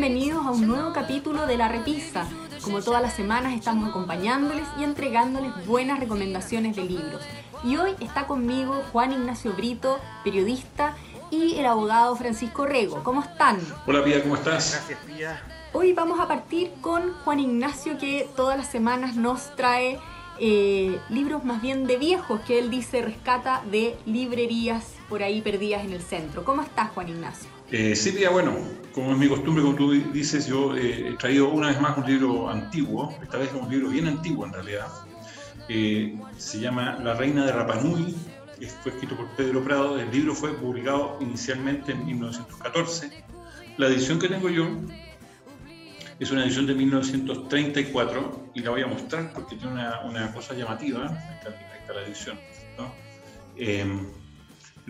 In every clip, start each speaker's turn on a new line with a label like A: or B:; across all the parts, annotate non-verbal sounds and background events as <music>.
A: bienvenidos a un nuevo capítulo de La Repisa. Como todas las semanas estamos acompañándoles y entregándoles buenas recomendaciones de libros. Y hoy está conmigo Juan Ignacio Brito, periodista, y el abogado Francisco Rego. ¿Cómo están?
B: Hola Pía, ¿cómo estás?
C: Gracias Pía.
A: Hoy vamos a partir con Juan Ignacio que todas las semanas nos trae eh, libros más bien de viejos que él dice rescata de librerías por ahí perdidas en el centro. ¿Cómo estás Juan Ignacio?
B: Eh, Pía, bueno, como es mi costumbre, como tú dices, yo eh, he traído una vez más un libro antiguo, esta vez un libro bien antiguo en realidad. Eh, se llama La Reina de Rapanui, fue escrito por Pedro Prado. El libro fue publicado inicialmente en 1914. La edición que tengo yo es una edición de 1934 y la voy a mostrar porque tiene una, cosa llamativa. Ahí está, la edición.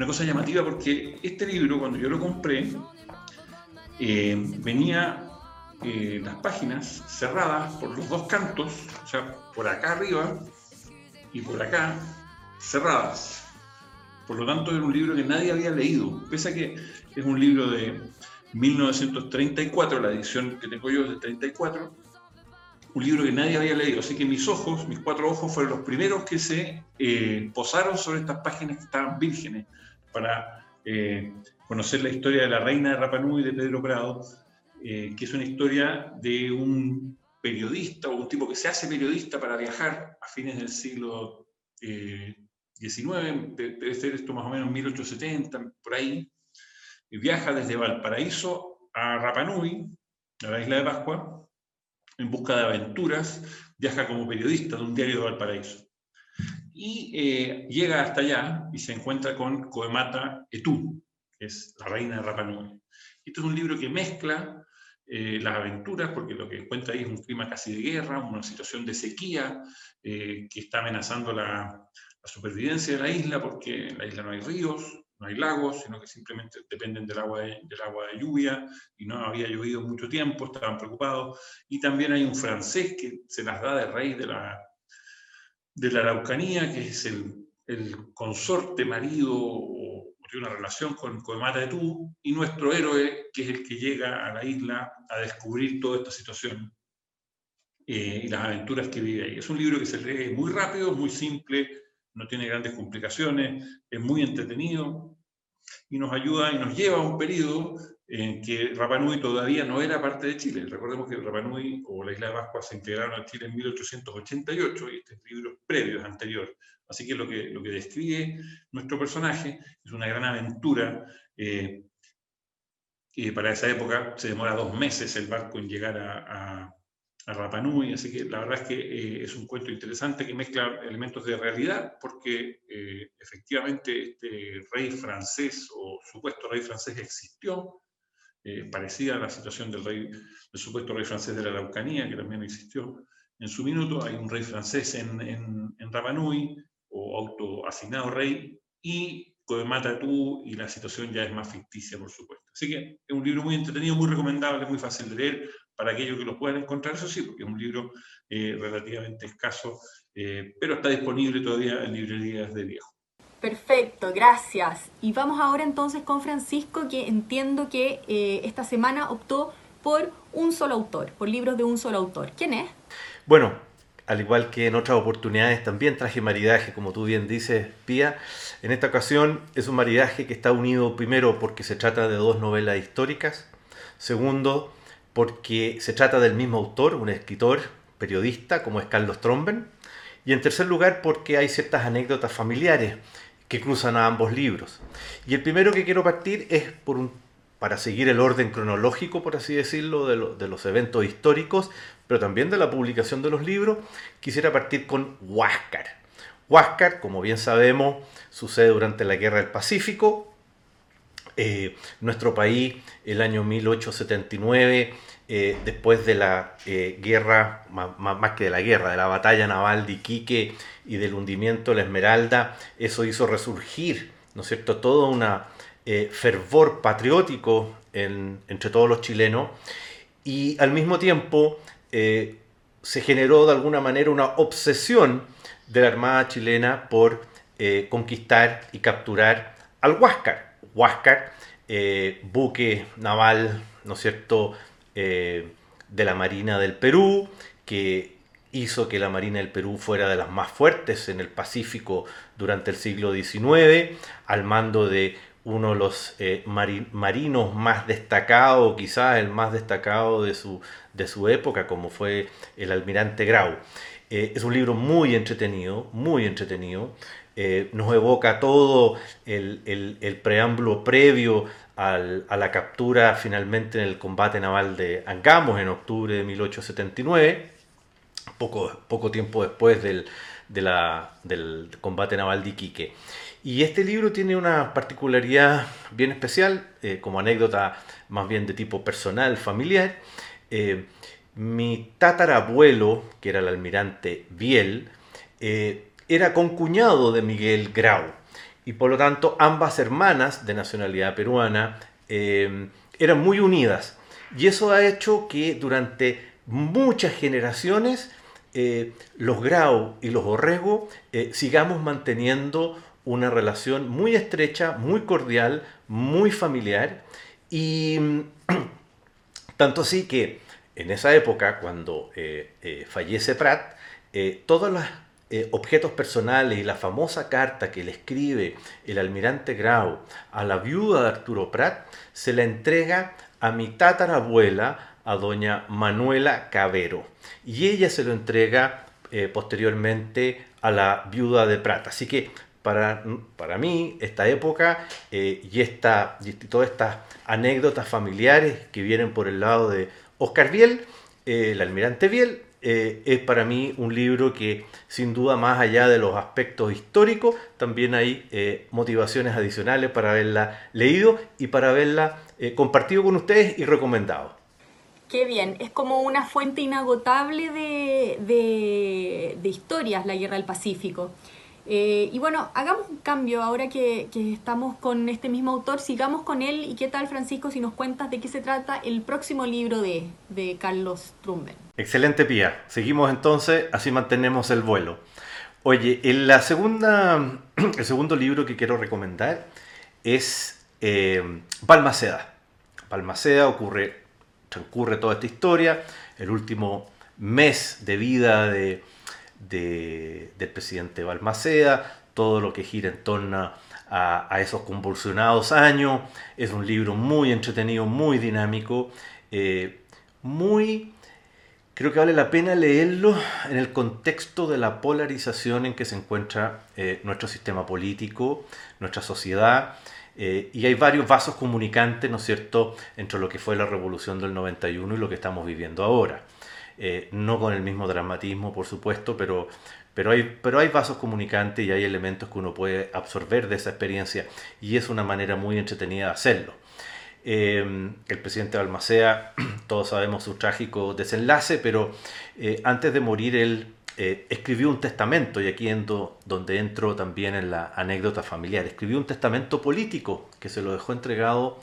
B: Una cosa llamativa porque este libro, cuando yo lo compré, eh, venía eh, las páginas cerradas por los dos cantos, o sea, por acá arriba y por acá, cerradas. Por lo tanto, era un libro que nadie había leído, pese a que es un libro de 1934, la edición que tengo yo es de 34, un libro que nadie había leído. Así que mis ojos, mis cuatro ojos, fueron los primeros que se eh, posaron sobre estas páginas que estaban vírgenes para conocer la historia de la reina de Rapanui de Pedro Prado, eh, que es una historia de un periodista o un tipo que se hace periodista para viajar a fines del siglo XIX, eh, debe ser esto más o menos 1870, por ahí, y viaja desde Valparaíso a Rapanui, a la isla de Pascua, en busca de aventuras, viaja como periodista de un diario de Valparaíso. Y eh, llega hasta allá y se encuentra con Coemata Etú, es La Reina de Rapa Nui. Es un libro que mezcla eh, las aventuras, porque lo que cuenta ahí es un clima casi de guerra, una situación de sequía eh, que está amenazando la, supervivencia de la isla, porque en la isla no hay ríos, no hay lagos, sino que simplemente dependen del agua de, del agua de lluvia, y no había llovido mucho tiempo, estaban preocupados. Y también hay un francés que se las da de rey de la, de la Araucanía, que es el, consorte marido una relación con Coemata de Tú, y nuestro héroe, que es el que llega a la isla a descubrir toda esta situación eh, y las aventuras que vive ahí. Es un libro que se lee muy rápido, muy simple, no tiene grandes complicaciones, es muy entretenido y nos ayuda y nos lleva a un periodo en que Rapanui todavía no era parte de Chile. Recordemos que Rapanui o la isla de Pascua se integraron a Chile en 1888 y este libro es previo, es anterior. Así que lo que, lo que describe nuestro personaje es una gran aventura. Eh, y para esa época se demora dos meses el barco en llegar a, a, Rapanui, así que la verdad es que eh, es un cuento interesante que mezcla elementos de realidad, porque eh, efectivamente este rey francés o supuesto rey francés existió, parecida a la situación del, rey, del supuesto rey francés de la Araucanía, que también existió en su minuto. Hay un rey francés en, en, en Rapanui, o autoasignado rey, y Coemata tú, y la situación ya es más ficticia, por supuesto. Así que es un libro muy entretenido, muy recomendable, muy fácil de leer para aquellos que lo puedan encontrar, eso sí, porque es un libro eh, relativamente escaso, eh, pero está disponible todavía en librerías de viejo.
A: Perfecto, gracias. Y vamos ahora entonces con Francisco, que entiendo que eh, esta semana optó por un solo autor, por libros de un solo autor. ¿Quién es?
C: Bueno, al igual que en otras oportunidades también traje maridaje, como tú bien dices, Pía. En esta ocasión es un maridaje que está unido primero porque se trata de dos novelas históricas, segundo porque se trata del mismo autor, un escritor, periodista como es Carlos Tromben, y en tercer lugar porque hay ciertas anécdotas familiares que cruzan a ambos libros. Y el primero que quiero partir es para seguir el orden cronológico, por así decirlo, de, los eventos históricos, pero también de la publicación de los libros, quisiera partir con Huáscar. Huáscar, como bien sabemos, sucede durante la Guerra del Pacífico. Eh, nuestro país, el año 1879, eh, después de la eh, guerra, más, que de la guerra, de la batalla naval de Iquique y del hundimiento de la Esmeralda, eso hizo resurgir, ¿no es cierto?, toda una eh, fervor patriótico entre todos los chilenos y al mismo tiempo se generó de alguna manera una obsesión de la Armada chilena por conquistar y capturar al Huáscar. Huáscar, buque naval, ¿no es cierto?, de la Marina del Perú, que hizo que la Marina del Perú fuera de las más fuertes en el Pacífico durante el siglo XIX, al mando de uno de los eh, marinos más destacados, quizás el más destacado de su, de su época, como fue el almirante Grau. Eh, es un libro muy entretenido, muy entretenido. Eh, nos evoca todo el, el, preámbulo previo a la captura finalmente en el combate naval de Angamos en octubre de 1879 poco, poco tiempo después del, del combate naval de Iquique. Y este libro tiene una particularidad bien especial, eh, como anécdota más bien de tipo personal, familiar. Eh, mi tatarabuelo, que era el almirante Biel, eh, era concuñado de Miguel Grau. Y por lo tanto, ambas hermanas de nacionalidad peruana eran muy unidas. Y eso ha hecho que durante muchas generaciones eh, los Grau y los Orrego eh, sigamos manteniendo una relación muy estrecha, muy cordial, muy familiar y <clears throat> tanto así que en esa época, cuando eh, fallece Pratt, todos los objetos personales y la famosa carta que le escribe el almirante Grau a la viuda de Arturo Pratt se la entrega a mi tatarabuela, a doña Manuela Cabero y ella se lo entrega eh, posteriormente a la viuda de Prata. Así que para, para mí esta época eh, y, esta, y todas estas anécdotas familiares que vienen por el lado de Oscar Biel, eh, el almirante Biel, es para mí un libro que sin duda más allá de los aspectos históricos, también hay motivaciones adicionales para haberla leído y para haberla compartido con ustedes y recomendado.
A: Qué bien, es como una fuente inagotable de, historias la Guerra del Pacífico. Eh, y bueno, hagamos un cambio ahora que, estamos con este mismo autor, sigamos con él y qué tal Francisco si nos cuentas de qué se trata el próximo libro de, Carlos Trumben.
C: Excelente Pía, seguimos entonces, así mantenemos el vuelo. Oye, <clears throat> el segundo libro que quiero recomendar es eh, Balmaceda. Balmaceda ocurre transcurre toda esta historia, el último mes de vida de, del presidente Balmaceda, todo lo que gira en torno a, esos convulsionados años. Es un libro muy entretenido, muy dinámico, eh, muy... Creo que vale la pena leerlo en el contexto de la polarización en que se encuentra eh, nuestro sistema político, nuestra sociedad eh, y hay varios vasos comunicantes, ¿no es cierto?, entre lo que fue la revolución del 91 y lo que estamos viviendo ahora. Eh, no con el mismo dramatismo, por supuesto, pero, pero, hay, pero hay vasos comunicantes y hay elementos que uno puede absorber de esa experiencia y es una manera muy entretenida de hacerlo. Eh, el presidente Balmacea, <clears throat> todos sabemos su trágico desenlace, pero antes de morir él eh, escribió un testamento, y aquí endo, donde entro también en la anécdota familiar, escribió un testamento político que se lo dejó entregado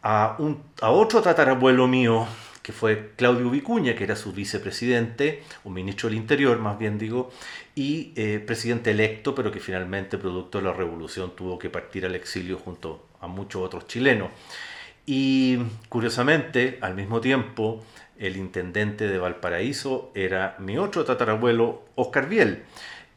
C: a, un, a otro tatarabuelo mío, que fue Claudio Vicuña, que era su vicepresidente, un ministro del Interior, más bien digo, y eh, presidente electo, pero que finalmente, producto de la revolución, tuvo que partir al exilio junto a muchos otros chilenos. Y curiosamente, al mismo tiempo, el intendente de Valparaíso era mi otro tatarabuelo, Oscar Biel.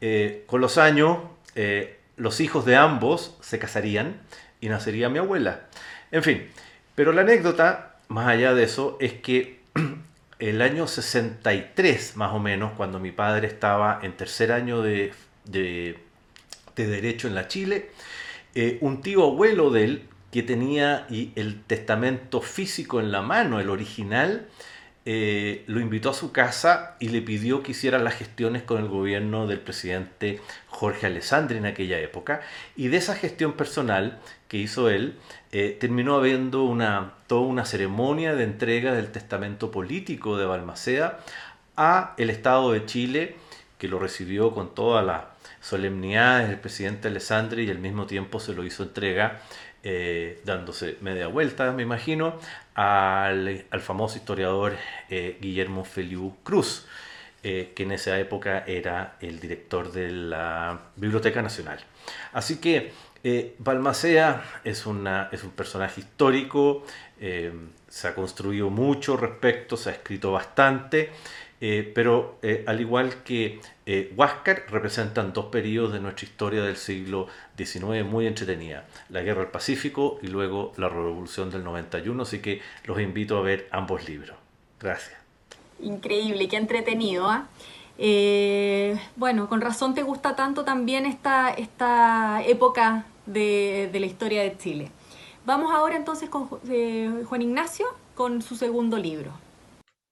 C: Eh, con los años, eh, los hijos de ambos se casarían y nacería mi abuela. En fin, pero la anécdota, más allá de eso, es que <clears throat> el año 63, más o menos, cuando mi padre estaba en tercer año de, de, Derecho en la Chile, eh, un tío abuelo de él, que tenía el testamento físico en la mano, el original, eh, lo invitó a su casa y le pidió que hiciera las gestiones con el gobierno del presidente Jorge Alessandri en aquella época. Y de esa gestión personal que hizo él, eh, terminó habiendo una, toda una ceremonia de entrega del testamento político de Balmaceda a el Estado de Chile, que lo recibió con toda la solemnidad del presidente Alessandri y al mismo tiempo se lo hizo entrega eh, dándose media vuelta, me imagino, al, famoso historiador eh, Guillermo Feliu Cruz, eh, que en esa época era el director de la Biblioteca Nacional. Así que Balmacea es, una, es un personaje histórico, se ha construido mucho respecto, se ha escrito bastante, eh, pero al igual que Huáscar, representan dos periodos de nuestra historia del siglo XIX muy entretenida, la Guerra del Pacífico y luego la Revolución del 91, así que los invito a ver ambos libros. Gracias.
A: Increíble, qué entretenido. ¿ah? bueno, con razón te gusta tanto también esta, esta época de, la historia de Chile. Vamos ahora entonces con eh, Juan Ignacio con su segundo libro.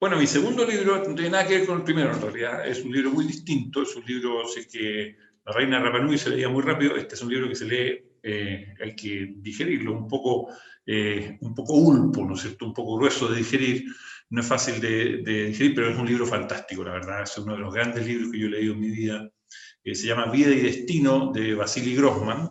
B: Bueno, mi segundo libro no tiene nada que ver con el primero, en realidad. Es un libro muy distinto. Es un libro, si es que La Reina Rapanui se leía muy rápido. Este es un libro que se lee, eh, hay que digerirlo, un poco, eh, un poco ulpo, ¿no es cierto? Un poco grueso de digerir. No es fácil de, de, digerir, pero es un libro fantástico, la verdad. Es uno de los grandes libros que yo he leído en mi vida. se llama Vida y Destino, de Vasily Grossman.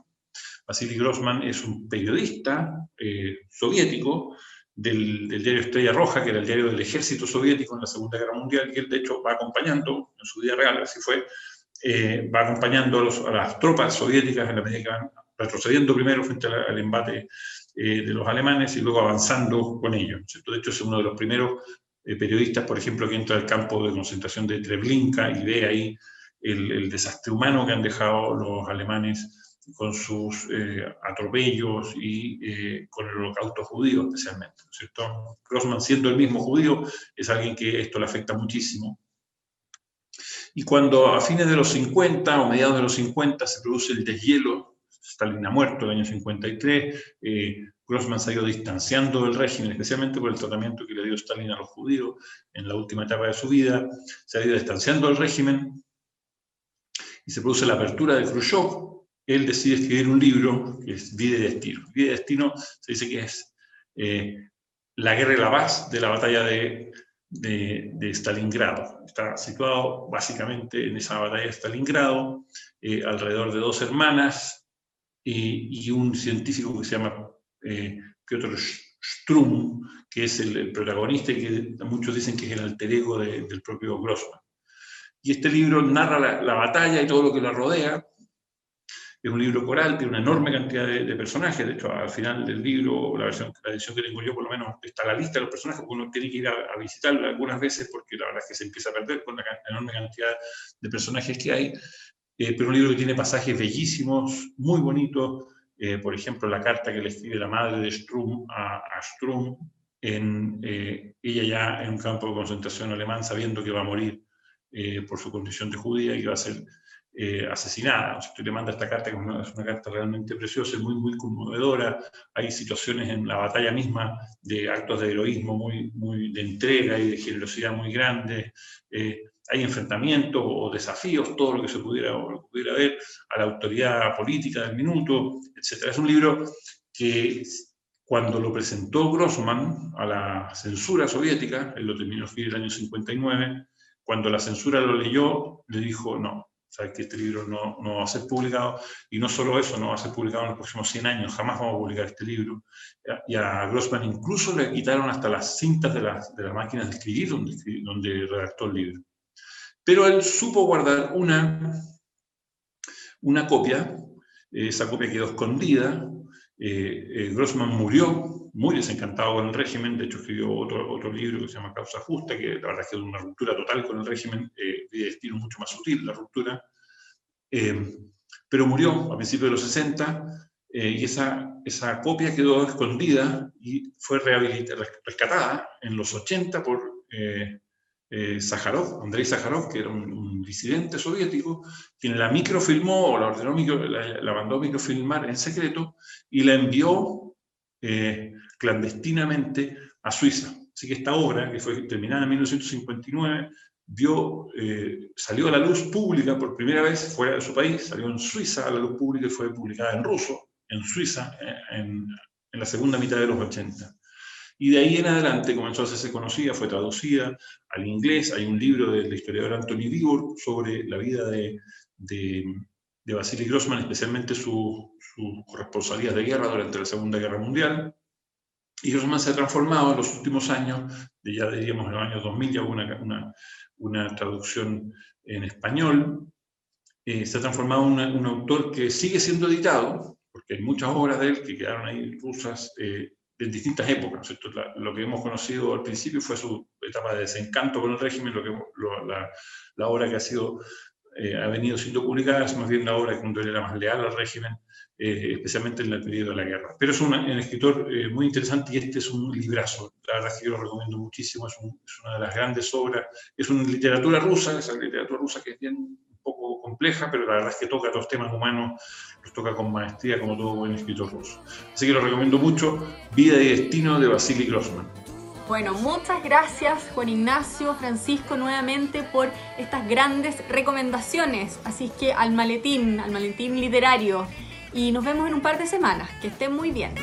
B: Vasily Grossman es un periodista eh, soviético del, diario Estrella Roja, que era el diario del ejército soviético en la Segunda Guerra Mundial, que él de hecho va acompañando, en su día real así fue, eh, va acompañando a, las tropas soviéticas en la medida que van retrocediendo primero frente al, embate eh, de los alemanes y luego avanzando con ellos. De hecho es uno de los primeros periodistas, por ejemplo, que entra al campo de concentración de Treblinka y ve ahí el desastre humano que han dejado los alemanes con sus eh, atropellos y eh, con el holocausto judío especialmente. ¿no cierto? Grossman, siendo el mismo judío, es alguien que esto le afecta muchísimo. Y cuando a fines de los 50 o mediados de los 50 se produce el deshielo, Stalin ha muerto en el año 53, eh, Grossman se ha ido distanciando del régimen, especialmente por el tratamiento que le dio Stalin a los judíos en la última etapa de su vida, se ha ido distanciando del régimen y se produce la apertura de Khrushchev, él decide escribir un libro que es Vida y Destino. Vida y Destino se dice que es eh, la guerra y la paz de la batalla de, de, Stalingrado. Está situado básicamente en esa batalla de Stalingrado, eh, alrededor de dos hermanas y, un científico que se llama eh, Piotr Strum, que es el, protagonista y que muchos dicen que es el alter ego del propio Grossman. Y este libro narra la, la, batalla y todo lo que la rodea, es un libro coral, tiene una enorme cantidad de, personajes. De hecho, al final del libro, la, versión, la edición que tengo yo, por lo menos, está la lista de los personajes, porque uno tiene que ir a, a visitarlo algunas veces, porque la verdad es que se empieza a perder con la enorme cantidad de personajes que hay. Eh, pero un libro que tiene pasajes bellísimos, muy bonitos. Eh, por ejemplo, la carta que le escribe la madre de Strum a, a Strum, eh, ella ya en un campo de concentración alemán, sabiendo que va a morir por su condición de judía y que va a ser eh, asesinada. O le manda esta carta, que es una, carta realmente preciosa, muy, muy conmovedora. Hay situaciones en la batalla misma de actos de heroísmo, muy de entrega y de generosidad muy grandes. Eh, hay enfrentamientos o desafíos, todo lo que se pudiera, pudiera ver, a la autoridad política del minuto, etc. Es un libro que cuando lo presentó Grossman a la censura soviética, él lo terminó en el año 59, cuando la censura lo leyó, le dijo, no, sea, que este libro no, no, va a ser publicado, y no solo eso, no va a ser publicado en los próximos 100 años, jamás vamos a publicar este libro. Y a Grossman incluso le quitaron hasta las cintas de las, de las máquinas de escribir donde, donde redactó el libro. Pero él supo guardar una, una copia, esa copia quedó escondida, eh, eh, Grossman murió muy desencantado con el régimen, de hecho escribió otro, otro libro que se llama Causa Justa, que la verdad es que es una ruptura total con el régimen, eh, de estilo mucho más sutil la ruptura, eh, pero murió a principios de los 60 eh, y esa, esa copia quedó escondida y fue rescatada en los 80 por eh, Sájarov, Andrei Sájarov, que era un, disidente soviético, quien la microfilmó o la ordenó, la, la mandó microfilmar en secreto y la envió clandestinamente a Suiza. Así que esta obra, que fue terminada en 1959, vio, eh, salió a la luz pública por primera vez fuera de su país, salió en Suiza a la luz pública y fue publicada en ruso, en Suiza, en, la segunda mitad de los 80. Y de ahí en adelante comenzó a hacerse conocida, fue traducida al inglés. Hay un libro del historiador Anthony Dibur sobre la vida de, de, de Vasily Grossman, especialmente sus su de guerra durante la Segunda Guerra Mundial. Y Grossman se ha transformado en los últimos años, de ya diríamos en los años 2000, ya hubo una, una, una traducción en español. Eh, se ha transformado en un autor que sigue siendo editado, porque hay muchas obras de él que quedaron ahí rusas eh, en distintas épocas. lo que hemos conocido al principio fue su etapa de desencanto con el régimen, lo que, la, la, obra que ha sido eh, ha venido siendo publicada es más bien la obra él era más leal al régimen, eh, especialmente en el periodo de la guerra. Pero es un escritor muy interesante y este es un librazo. La verdad es que yo lo recomiendo muchísimo, es, es, una de las grandes obras. Es una literatura rusa, esa literatura rusa que es bien poco compleja, pero la verdad es que toca los temas humanos, los toca con maestría como todo buen escritor ruso. Así que lo recomiendo mucho, Vida y Destino de Vasily Grossman.
A: Bueno, muchas gracias Juan Ignacio, Francisco nuevamente por estas grandes recomendaciones. Así que al maletín, al maletín literario. Y nos vemos en un par de semanas. Que estén muy bien.